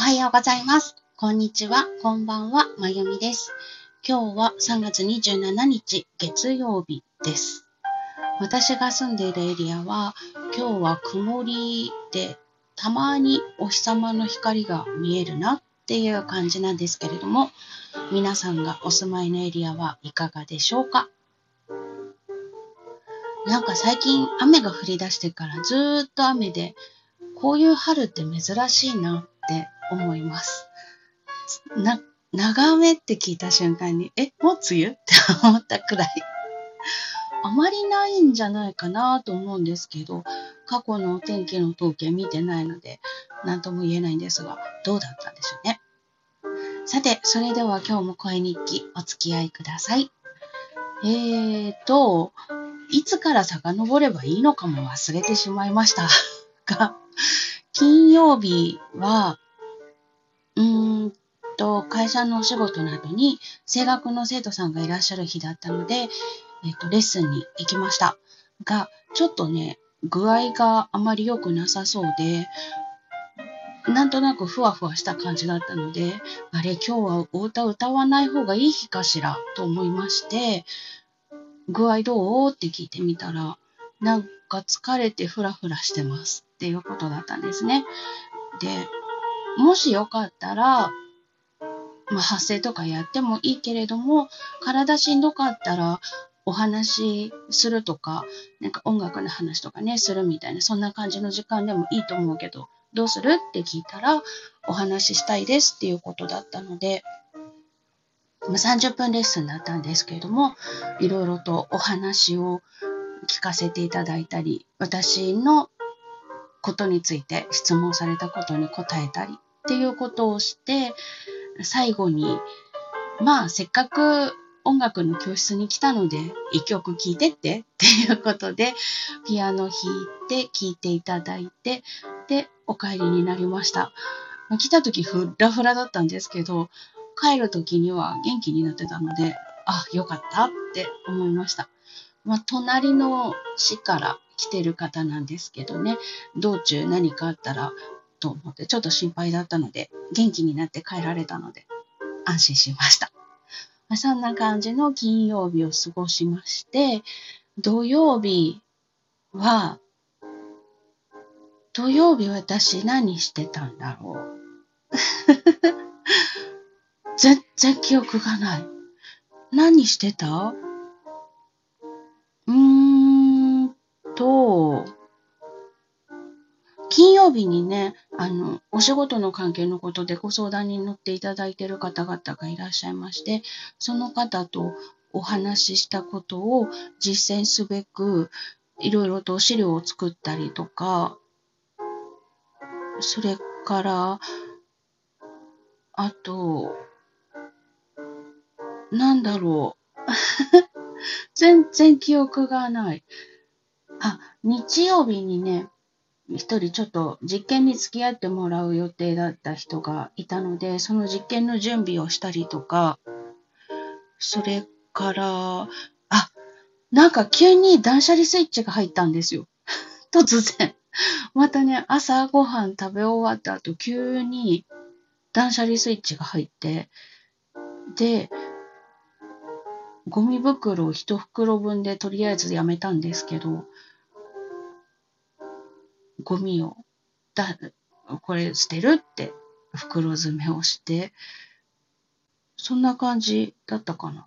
はようございます。こんにちは、こんばんは、まゆみです。今日は3月27日月曜日です。私が住んでいるエリアは今日は曇りでたまにお日様の光が見えるなっていう感じなんですけれども皆さんがお住まいのエリアはいかがでしょうか？なんか最近雨が降り出してからずっと雨でこういう春って珍しいなって思います。な、長雨って聞いた瞬間に、え、もう梅雨？って思ったくらい。あまりないんじゃないかなと思うんですけど、過去のお天気の統計見てないので、何とも言えないんですが、どうだったんでしょうね。さて、それでは今日も声日記お付き合いください。えーと、いつから遡ればいいのかも忘れてしまいましたが、金曜日は、うーんと、会社のお仕事などに声楽の生徒さんがいらっしゃる日だったので、えっと、レッスンに行きました。が、ちょっとね、具合があまり良くなさそうで、なんとなくふわふわした感じだったので、あれ、今日はお歌歌わない方がいい日かしらと思いまして、具合どう？って聞いてみたら、なんか疲れてフラフラしてますっていうことだったんですね。で、もしよかったら、まあ、発声とかやってもいいけれども、体しんどかったらお話しするとか、なんか音楽の話とかね、するみたいな、そんな感じの時間でもいいと思うけど、どうするって聞いたら、お話ししたいですっていうことだったので、まあ、30分レッスンだったんですけれども、いろいろとお話を聞かせていただいたり、私のことについて質問されたことに答えたりっていうことをして、最後に、まあ、せっかく音楽の教室に来たので、一曲聴いてってっていうことで、ピアノ弾いて聴いていただいて、で、お帰りになりました。来た時フラフラだったんですけど、帰る時には元気になってたので、あ、よかったって思いました。まあ、隣の市から来てる方なんですけどね、道中何かあったらと思ってちょっと心配だったので、元気になって帰られたので、安心しました。そんな感じの金曜日を過ごしまして、土曜日は、土曜日私何してたんだろう。全然記憶がない。何してた？曜日にね、あの、お仕事の関係のことでご相談に乗っていただいている方々がいらっしゃいまして、その方とお話ししたことを実践すべく、いろいろと資料を作ったりとか、それから、あと、なんだろう。全然記憶がない。あ、日曜日にね、一人ちょっと実験に付き合ってもらう予定だった人がいたので、その実験の準備をしたりとか、それから、あ、なんか急に断捨離スイッチが入ったんですよ。突然。またね、朝ごはん食べ終わった後、急に断捨離スイッチが入って、で、ゴミ袋を一袋分でとりあえずやめたんですけど、ゴミをだ、これ捨てるって袋詰めをして、そんな感じだったかな。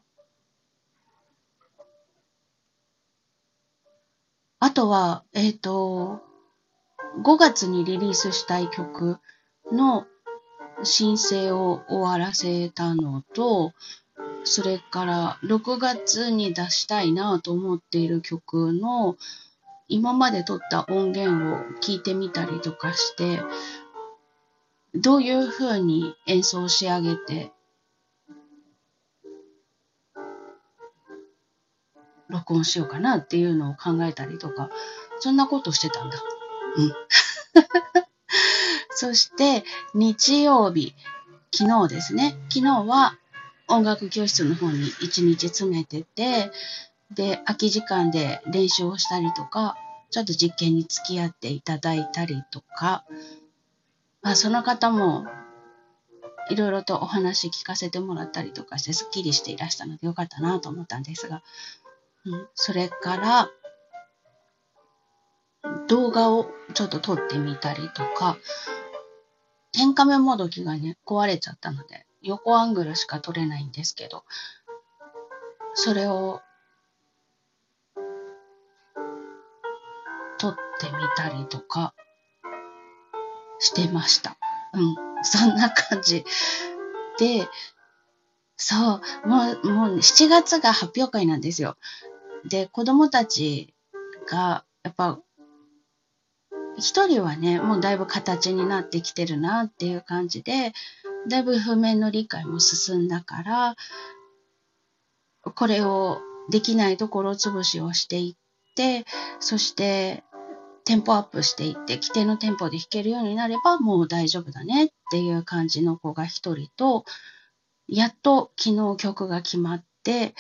あとは、えっ、と、5月にリリースしたい曲の申請を終わらせたのと、それから6月に出したいなと思っている曲の今まで撮った音源を聞いてみたりとかして、どういう風に演奏し上げて、録音しようかなっていうのを考えたりとか、そんなことしてたんだ。うん。そして、日曜日、昨日ですね。昨日は音楽教室の方に一日詰めてて、で、空き時間で練習をしたりとか、ちょっと実験に付き合っていただいたりとか、まあ、その方もいろいろとお話聞かせてもらったりとかしてすっきりしていらしたのでよかったなと思ったんですが、うん、それから動画をちょっと撮ってみたりとか、天カメもどきがね、壊れちゃったので、横アングルしか撮れないんですけど、それを撮ってみたりとかしてました。うん、そんな感じ。で、そう、もう、もう7月が発表会なんですよ。で、子供たちが、やっぱ、一人はね、もうだいぶ形になってきてるなっていう感じで、だいぶ譜面の理解も進んだから、これをできないところ潰しをしていって、そしてテンポアップしていって、規定のテンポで弾けるようになればもう大丈夫だねっていう感じの子が一人と、やっと昨日曲が決まって、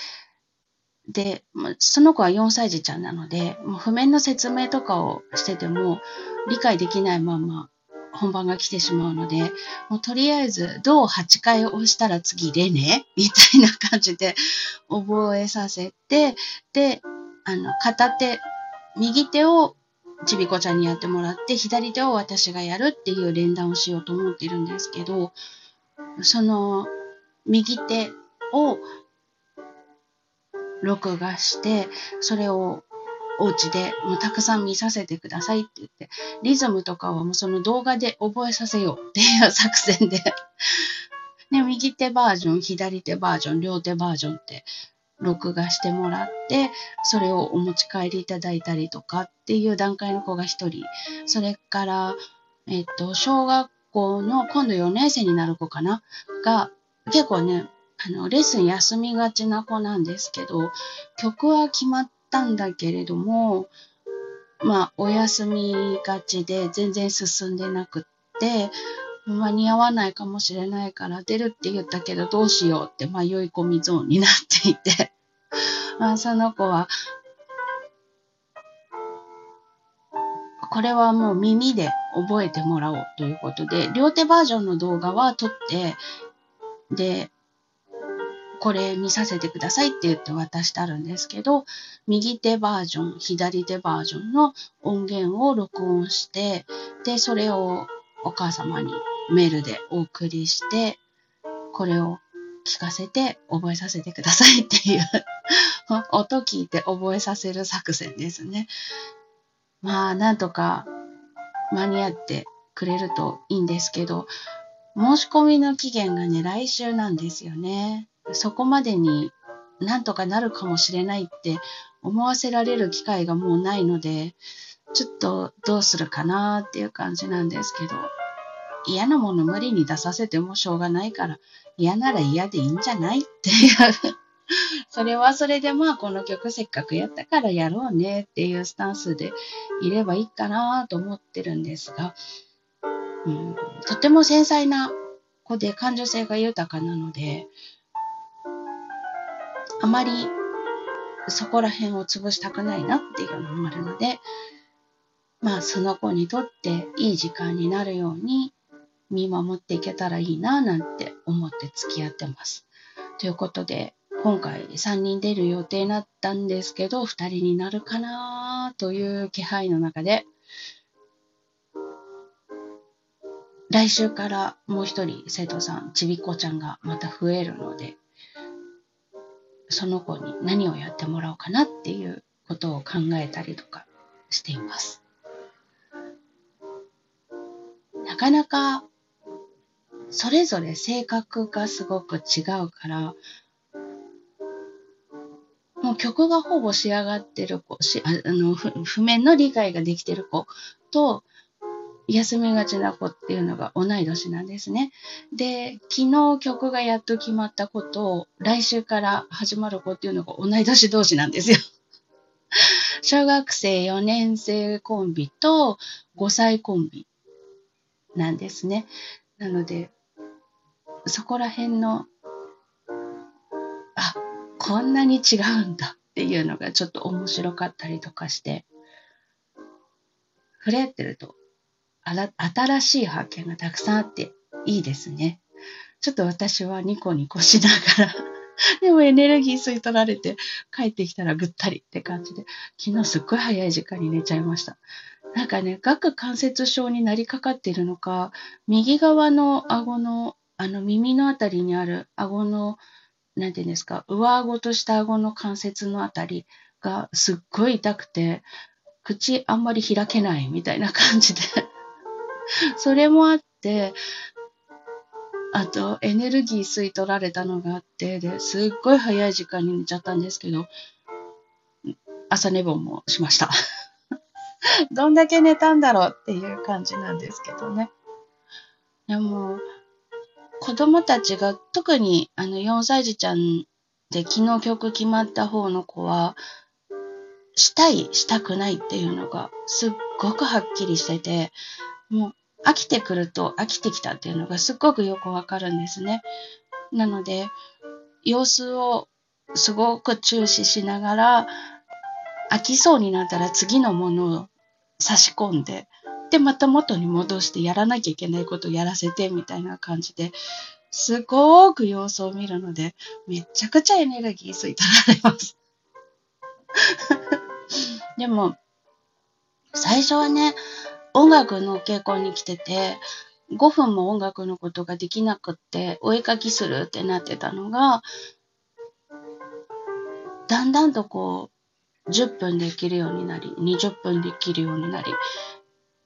で、その子は4歳児ちゃんなので、もう譜面の説明とかをしてても理解できないまま本番が来てしまうので、もうとりあえず、どう8回押したら次レね？みたいな感じで覚えさせて、で、あの、片手、右手をちびこちゃんにやってもらって、左手を私がやるっていう連弾をしようと思ってるんですけど、その、右手を録画して、それをお家でもうたくさん見させてくださいって言って、リズムとかはもうその動画で覚えさせようっていう作戦で。で、右手バージョン、左手バージョン、両手バージョンって録画してもらって、それをお持ち帰りいただいたりとかっていう段階の子が一人、それから、えっと、小学校の今度4年生になる子かな？が、結構ね、あの、レッスン休みがちな子なんですけど、曲は決まったんだけれども、まあ、お休みがちで全然進んでなくって、間に合わないかもしれないから出るって言ったけどどうしようって迷い込みゾーンになっていて。あ、その子は、これはもう耳で覚えてもらおうということで、両手バージョンの動画は撮って、で、これ見させてくださいって言って渡してあるんですけど、右手バージョン、左手バージョンの音源を録音して、で、それをお母様にメールでお送りして、これを聞かせて覚えさせてくださいっていう音聞いて覚えさせる作戦ですね。まあ、なんとか間に合ってくれるといいんですけど、申し込みの期限がね、来週なんですよね。そこまでになんとかなるかもしれないって思わせられる機会がもうないので、ちょっとどうするかなっていう感じなんですけど、嫌なもの無理に出させてもしょうがないから、嫌なら嫌でいいんじゃないっていう。それはそれでまあこの曲せっかくやったからやろうねっていうスタンスでいればいいかなと思ってるんですが、うん、とても繊細な子で感受性が豊かなので、あまりそこら辺を潰したくないなっていうのもあるので、まあその子にとっていい時間になるように見守っていけたらいいななんて思って付き合ってます。ということで、今回3人出る予定になったんですけど、2人になるかなという気配の中で、来週からもう一人生徒さん、ちびっこちゃんがまた増えるので、その子に何をやってもらおうかなっていうことを考えたりとかしています。なかなかそれぞれ性格がすごく違うから、もう曲がほぼ仕上がってる子、しあの譜面の理解ができてる子と、休みがちな子っていうのが同い年なんですね。で、昨日曲がやっと決まった子と、来週から始まる子っていうのが同い年同士なんですよ。小学生4年生コンビと5歳コンビなんですね。なので、そこら辺の、あ、こんなに違うんだっていうのがちょっと面白かったりとかして、触れてると、あら新しい発見がたくさんあっていいですね。ちょっと私はニコニコしながら でもエネルギー吸い取られて帰ってきたらぐったりって感じで、昨日すっごい早い時間に寝ちゃいました。なんかね、顎関節症になりかかっているのか、右側の顎の、あの耳のあたりにある顎の、なんていうんですか、上顎と下顎の関節のあたりがすっごい痛くて、口あんまり開けないみたいな感じで それもあって、あと、エネルギー吸い取られたのがあって、で、すっごい早い時間に寝ちゃったんですけど、朝寝坊もしました。どんだけ寝たんだろうっていう感じなんですけどね。でも、子供たちが、特にあの4歳児ちゃんで昨日曲決まった方の子は、したい、したくないっていうのがすっごくはっきりしてて、もう飽きてくると飽きてきたっていうのがすっごくよくわかるんですね。なので、様子をすごく注視しながら、飽きそうになったら次のものを差し込んで、で、また元に戻してやらなきゃいけないことをやらせてみたいな感じで、すごーく様子を見るので、めちゃくちゃエネルギー吸い取られます。でも、最初はね、音楽の稽古に来てて、5分も音楽のことができなくって、お絵かきするってなってたのが、だんだんとこう、10分できるようになり、20分できるようになり、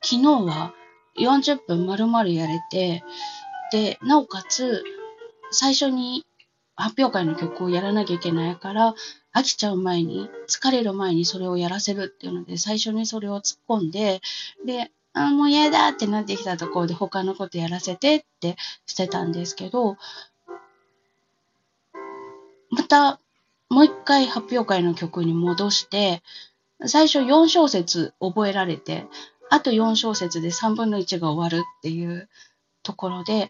昨日は40分丸々やれて、で、なおかつ、最初に発表会の曲をやらなきゃいけないから、飽きちゃう前に、疲れる前にそれをやらせるっていうので、最初にそれを突っ込んで、で、あ、もう嫌だってなってきたところで他のことやらせてってしてたんですけど、またもう一回発表会の曲に戻して、最初4小節覚えられて、あと4小節で3分の1が終わるっていうところで、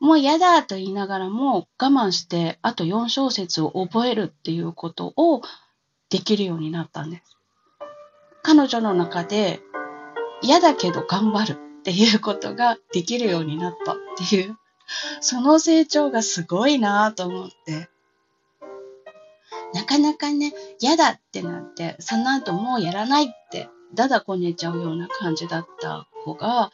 もう嫌だと言いながらも我慢してあと4小節を覚えるっていうことをできるようになったんです。彼女の中で嫌だけど頑張るっていうことができるようになったっていう、その成長がすごいなと思って。なかなかね、嫌だってなって、その後もうやらないって、だだこねちゃうような感じだった子が、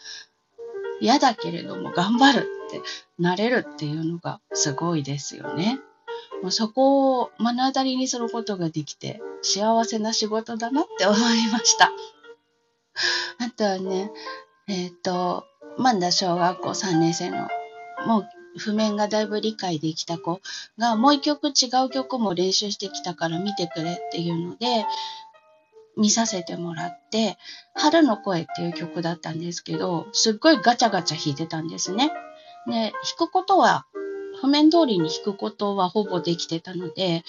嫌だけれども頑張るってなれるっていうのがすごいですよね。もうそこを目の当たりにすることができて幸せな仕事だなって思いました。あとはね、えっ、ー、と、まだ小学校3年生の、もう譜面がだいぶ理解できた子が、もう一曲違う曲も練習してきたから見てくれっていうので、見させてもらって、春の声っていう曲だったんですけど、すっごいガチャガチャ弾いてたんですね。で、弾くことは、譜面通りに弾くことはほぼできてたので、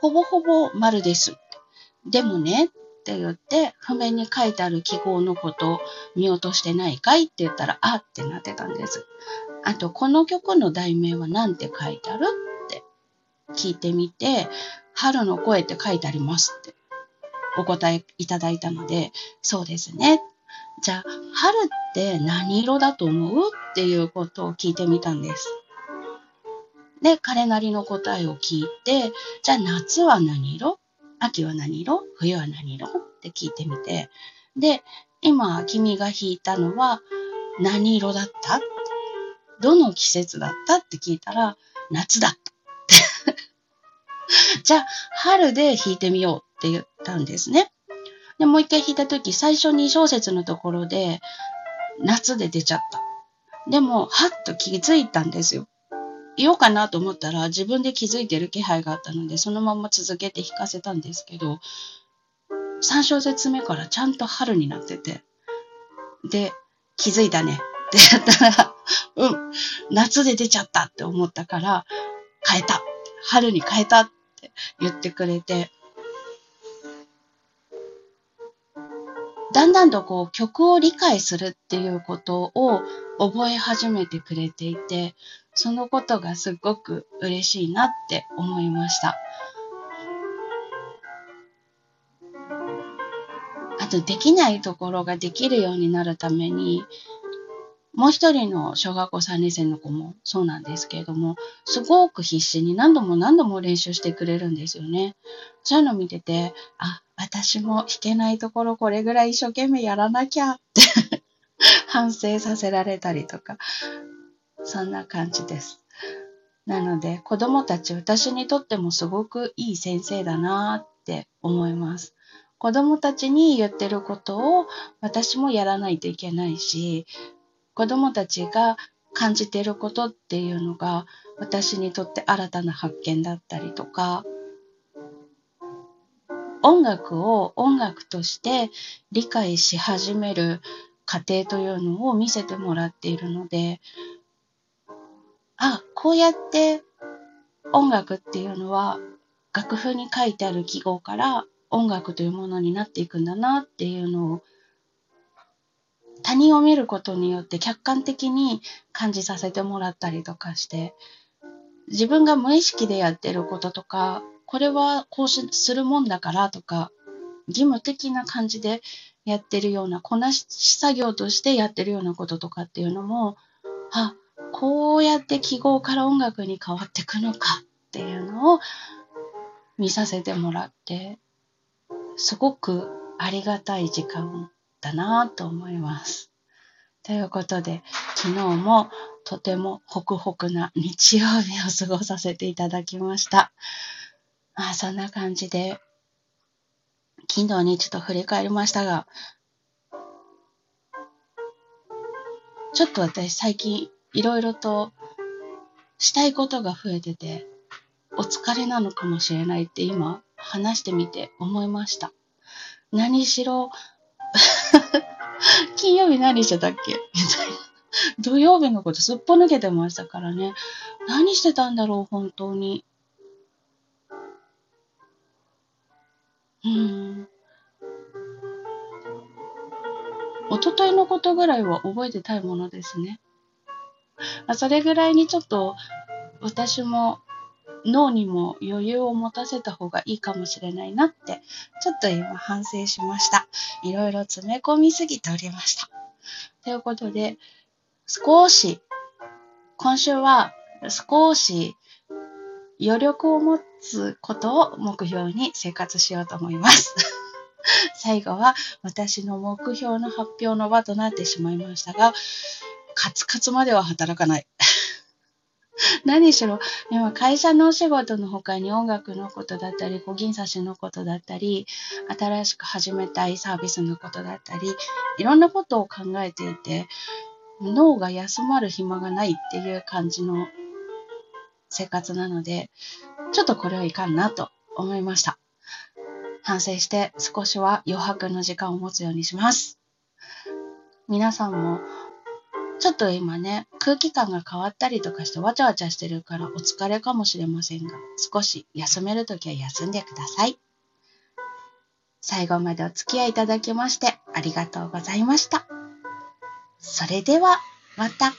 ほぼほぼ丸です。でもね、って言って、譜面に書いてある記号のこと見落としてないかいって言ったら、あってなってたんです。あと、この曲の題名は何て書いてある？って聞いてみて、春の声って書いてありますってお答えいただいたので、そうですね。じゃあ、春って何色だと思う？っていうことを聞いてみたんです。で、彼なりの答えを聞いて、じゃあ夏は何色？秋は何色？冬は何色？って聞いてみて、で、今君が弾いたのは何色だった？どの季節だった？って聞いたら夏だった。じゃあ、春で弾いてみよう。って言ったんですね。で、もう一回弾いたとき、最初に小節のところで夏で出ちゃった。でも、はっと気づいたんですよ。言おうかなと思ったら自分で気づいてる気配があったのでそのまま続けて弾かせたんですけど3小節目からちゃんと春になっててで気づいたねってやったらうん夏で出ちゃったって思ったから変えた春に変えたって言ってくれてだんだんとこう曲を理解するっていうことを覚え始めてくれていて、そのことがすごく嬉しいなって思いました。あと、できないところができるようになるために、もう一人の小学校3年生の子もそうなんですけれども、すごく必死に何度も何度も練習してくれるんですよね。そういうのを見てて、あ、私も弾けないところこれぐらい一生懸命やらなきゃって 反省させられたりとか、そんな感じです。なので子供たち私にとってもすごくいい先生だなって思います。子供たちに言ってることを私もやらないといけないし、子供たちが感じてることっていうのが私にとって新たな発見だったりとか、音楽を音楽として理解し始める過程というのを見せてもらっているので、あ、こうやって音楽っていうのは楽譜に書いてある記号から音楽というものになっていくんだなっていうのを他人を見ることによって客観的に感じさせてもらったりとかして自分が無意識でやってることとかこれはこうするもんだからとか義務的な感じでやってるようなこなし作業としてやってるようなこととかっていうのもあこうやって記号から音楽に変わってくのかっていうのを見させてもらって、すごくありがたい時間だなと思います。ということで、昨日もとてもホクホクな日曜日を過ごさせていただきました。まあそんな感じで、昨日にちょっと振り返りましたが、ちょっと私最近いろいろとしたいことが増えてて、お疲れなのかもしれないって今話してみて思いました。何しろ 金曜日何してたっけ？みたいな。土曜日のことすっぽ抜けてましたからね。何してたんだろう、本当に。うん。一昨日のことぐらいは覚えてたいものですね。まあ、それぐらいにちょっと私も脳にも余裕を持たせた方がいいかもしれないなって、ちょっと今反省しました。いろいろ詰め込みすぎておりました。ということで、少し、今週は少し余力を持つことを目標に生活しようと思います。最後は私の目標の発表の場となってしまいましたが、カツカツまでは働かない。何しろ、今会社のお仕事の他に音楽のことだったり、小銀刺しのことだったり、新しく始めたいサービスのことだったり、いろんなことを考えていて、脳が休まる暇がないっていう感じの生活なので、ちょっとこれはいかんなと思いました。反省して少しは余白の時間を持つようにします。皆さんもちょっと今ね、空気感が変わったりとかしてわちゃわちゃしてるからお疲れかもしれませんが、少し休めるときは休んでください。最後までお付き合いいただきましてありがとうございました。それでは、また。